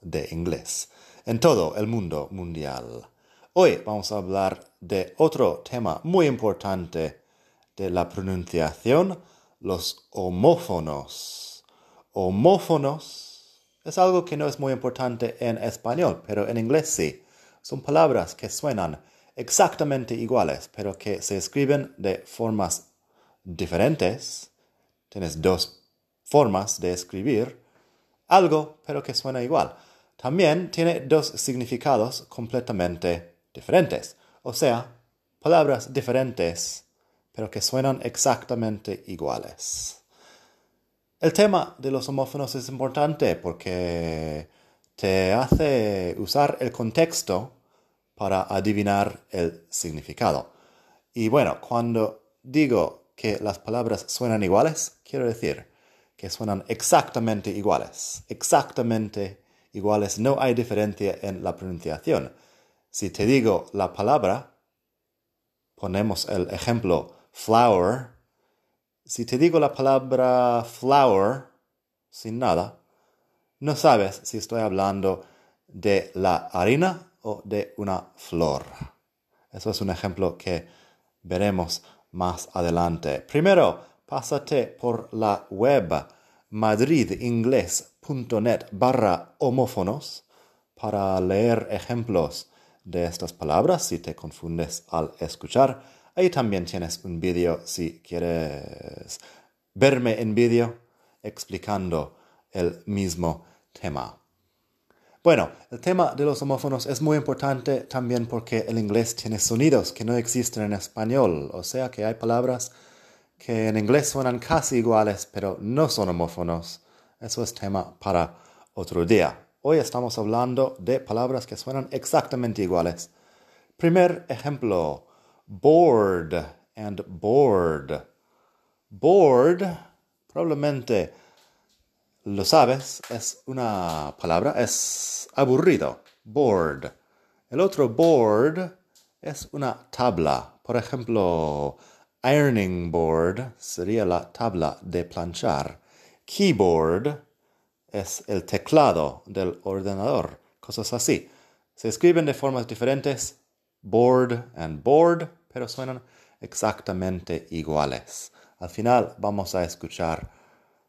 de inglés en todo el mundo mundial. Hoy vamos a hablar de otro tema muy importante de la pronunciación, los homófonos. Homófonos es algo que no es muy importante en español, pero en inglés sí. Son palabras que suenan exactamente iguales, pero que se escriben de formas diferentes. Tienes dos formas de escribir algo, pero que suena igual también tiene dos significados completamente diferentes, o sea, palabras diferentes, pero que suenan exactamente iguales. El tema de los homófonos es importante porque te hace usar el contexto para adivinar el significado. Y bueno, cuando digo que las palabras suenan iguales, quiero decir que suenan exactamente iguales, exactamente iguales, no hay diferencia en la pronunciación. Si te digo la palabra, ponemos el ejemplo flower. Si te digo la palabra flower sin nada, no sabes si estoy hablando de la harina o de una flor. Eso es un ejemplo que veremos más adelante. Primero, pásate por la web madridingles.net barra homófonos para leer ejemplos de estas palabras si te confundes al escuchar. Ahí también tienes un vídeo si quieres verme en vídeo explicando el mismo tema. Bueno, el tema de los homófonos es muy importante también porque el inglés tiene sonidos que no existen en español, o sea que hay palabras que en inglés suenan casi iguales, pero no son homófonos. Eso es tema para otro día. Hoy estamos hablando de palabras que suenan exactamente iguales. Primer ejemplo, bored and bored. Bored, probablemente lo sabes, es una palabra, es aburrido. Bored. El otro board es una tabla. Por ejemplo, Ironing board sería la tabla de planchar. Keyboard es el teclado del ordenador. Cosas así. Se escriben de formas diferentes, board and board, pero suenan exactamente iguales. Al final vamos a escuchar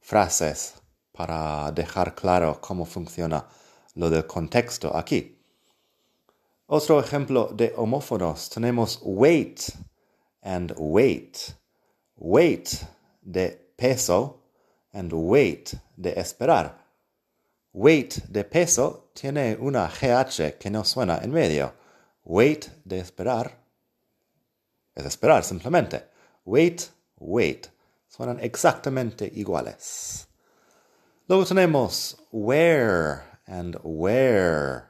frases para dejar claro cómo funciona lo del contexto aquí. Otro ejemplo de homófonos tenemos wait and weight. Weight de peso and wait de esperar. Weight de peso tiene una GH que no suena en medio. Wait de esperar es esperar simplemente. Wait, wait. Suenan exactamente iguales. Luego tenemos where and where.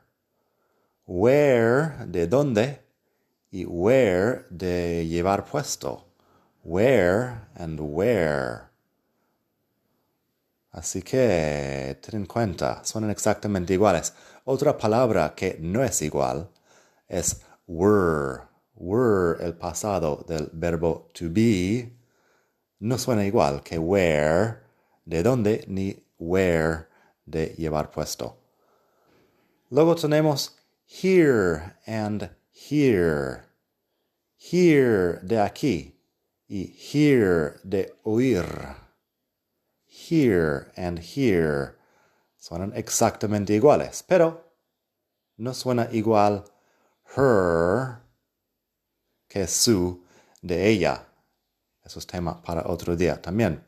Where de dónde y wear de llevar puesto. Wear and wear. Así que ten en cuenta, son exactamente iguales. Otra palabra que no es igual es were. Were, el pasado del verbo to be, no suena igual que wear, de dónde, ni wear, de llevar puesto. Luego tenemos here and here. Hear de aquí y hear de oír. Hear and hear suenan exactamente iguales, pero no suena igual her que su de ella. Eso es tema para otro día también.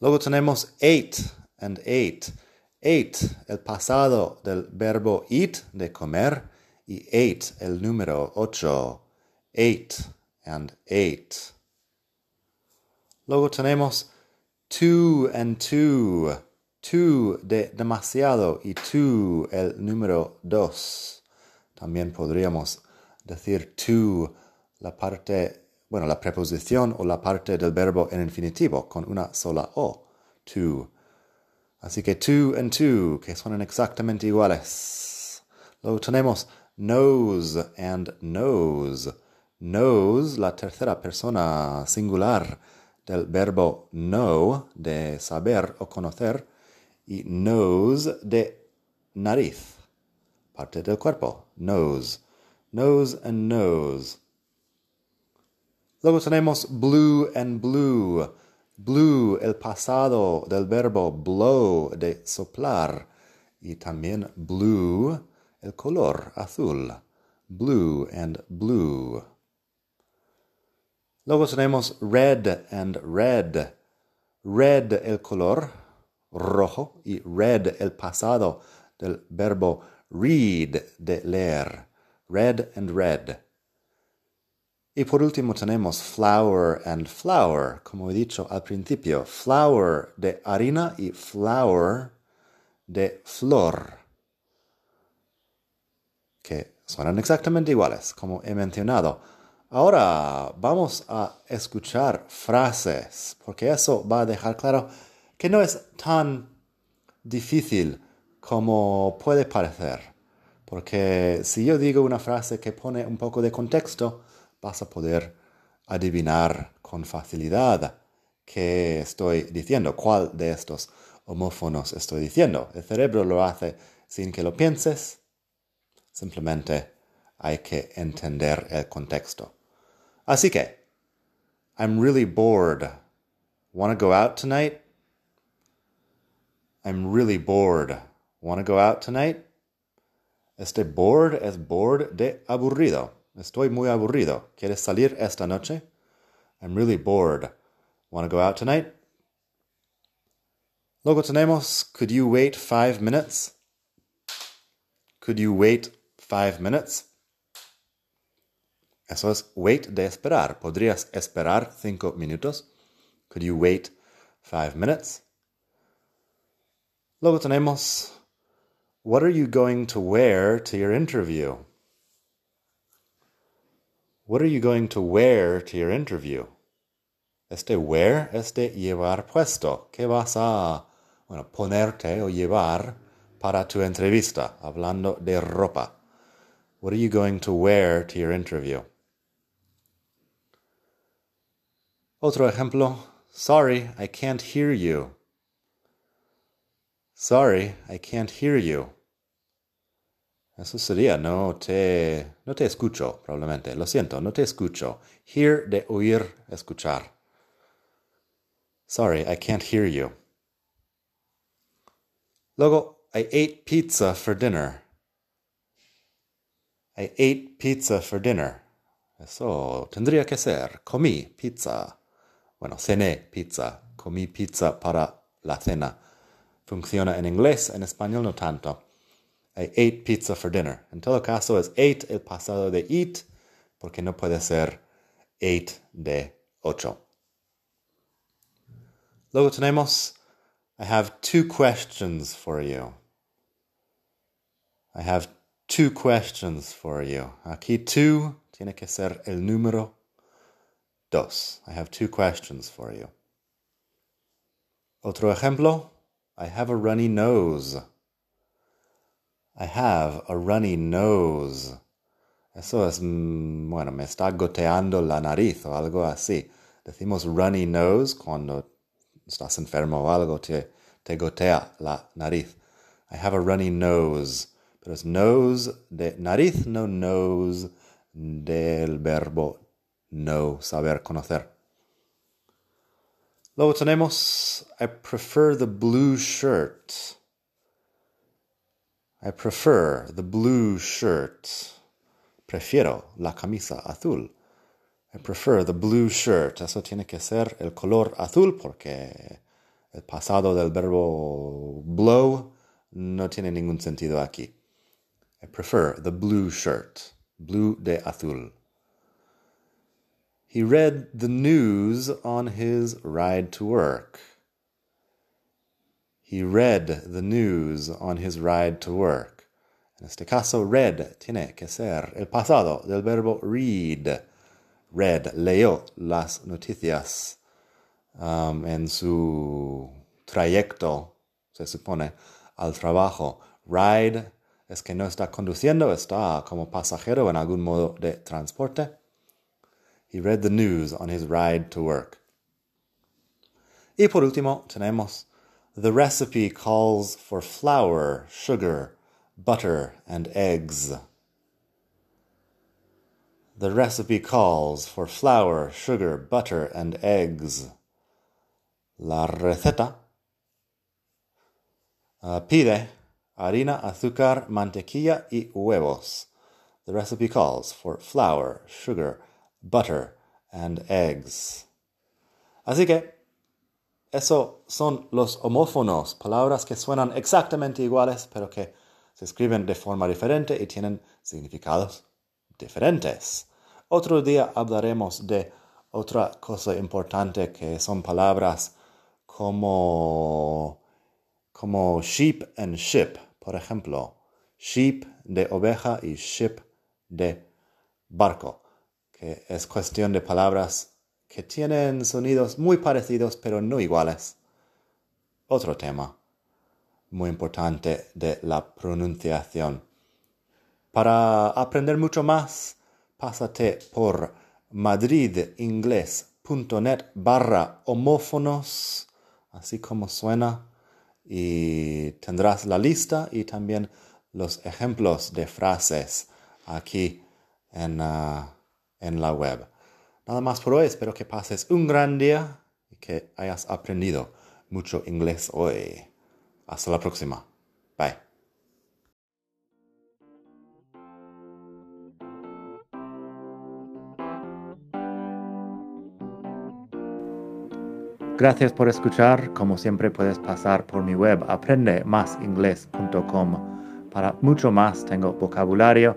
Luego tenemos ate and ate. Ate, el pasado del verbo eat, de comer, y eight, el número ocho. Eight and eight. Luego tenemos two and two. tú de demasiado y tú el número dos. También podríamos decir tú la parte, bueno, la preposición o la parte del verbo en infinitivo con una sola O. Tú. Así que tú and tú, que suenan exactamente iguales. Luego tenemos knows and knows. Knows, la tercera persona singular del verbo know, de saber o conocer, y nose de nariz, parte del cuerpo, nose, nose and nose. Luego tenemos blue and blue, blue, el pasado del verbo blow, de soplar, y también blue, el color azul, blue and blue. Luego tenemos red and red. Red el color rojo y red el pasado del verbo read de leer. Red and red. Y por último tenemos flour and flower, como he dicho al principio. Flour de harina y flower de flor. Que suenan exactamente iguales, como he mencionado. Ahora vamos a escuchar frases, porque eso va a dejar claro que no es tan difícil como puede parecer. Porque si yo digo una frase que pone un poco de contexto, vas a poder adivinar con facilidad qué estoy diciendo, cuál de estos homófonos estoy diciendo. El cerebro lo hace sin que lo pienses, simplemente hay que entender el contexto. Uh, Así que, I'm really bored. Want to go out tonight? I'm really bored. Want to go out tonight? Este bored es bored de aburrido. Estoy muy aburrido. ¿Quieres salir esta noche? I'm really bored. Want to go out tonight? Luego tenemos, could you wait five minutes? Could you wait five minutes? Eso es wait de esperar. ¿Podrías esperar cinco minutos? Could you wait five minutes? Luego tenemos, what are you going to wear to your interview? What are you going to wear to your interview? Este wear es de llevar puesto. ¿Qué vas a bueno, ponerte o llevar para tu entrevista? Hablando de ropa. What are you going to wear to your interview? Otro ejemplo. Sorry, I can't hear you. Sorry, I can't hear you. Eso sería, no te, no te escucho, probablemente. Lo siento, no te escucho. Hear de oír, escuchar. Sorry, I can't hear you. Luego, I ate pizza for dinner. I ate pizza for dinner. Eso tendría que ser. Comí pizza. Bueno, cené pizza, comí pizza para la cena. Funciona en inglés, en español no tanto. I ate pizza for dinner. En todo caso es ate el pasado de eat, porque no puede ser ate de ocho. Luego tenemos, I have two questions for you. I have two questions for you. Aquí two tiene que ser el número Dos. I have two questions for you. Otro ejemplo. I have a runny nose. I have a runny nose. Eso es, mm, bueno, me está goteando la nariz o algo así. Decimos runny nose cuando estás enfermo o algo, te, te gotea la nariz. I have a runny nose. Pero es nose de nariz, no nose del verbo know, saber, conocer. Luego tenemos, I prefer the blue shirt. I prefer the blue shirt. Prefiero la camisa azul. I prefer the blue shirt. Eso tiene que ser el color azul porque el pasado del verbo blow no tiene ningún sentido aquí. I prefer the blue shirt. Blue de azul. He read the news on his ride to work. He read the news on his ride to work. En este caso, read tiene que ser el pasado del verbo read. Read, leyó las noticias um, en su trayecto, se supone, al trabajo. Ride es que no está conduciendo, está como pasajero en algún modo de transporte. He read the news on his ride to work. Y por último tenemos The recipe calls for flour, sugar, butter, and eggs. The recipe calls for flour, sugar, butter, and eggs. La receta uh, pide harina, azúcar, mantequilla y huevos. The recipe calls for flour, sugar, butter, and eggs. Así que eso son los homófonos, palabras que suenan exactamente iguales, pero que se escriben de forma diferente y tienen significados diferentes. Otro día hablaremos de otra cosa importante que son palabras como, como sheep and ship, por ejemplo, sheep de oveja y ship de barco, es cuestión de palabras que tienen sonidos muy parecidos pero no iguales. Otro tema muy importante de la pronunciación. Para aprender mucho más, pásate por madridingles.net barra homófonos, así como suena, y tendrás la lista y también los ejemplos de frases aquí en, ah, en la web. Nada más por hoy, espero que pases un gran día y que hayas aprendido mucho inglés hoy. Hasta la próxima. Bye. Gracias por escuchar. Como siempre puedes pasar por mi web aprendemasingles.com. Para mucho más tengo vocabulario,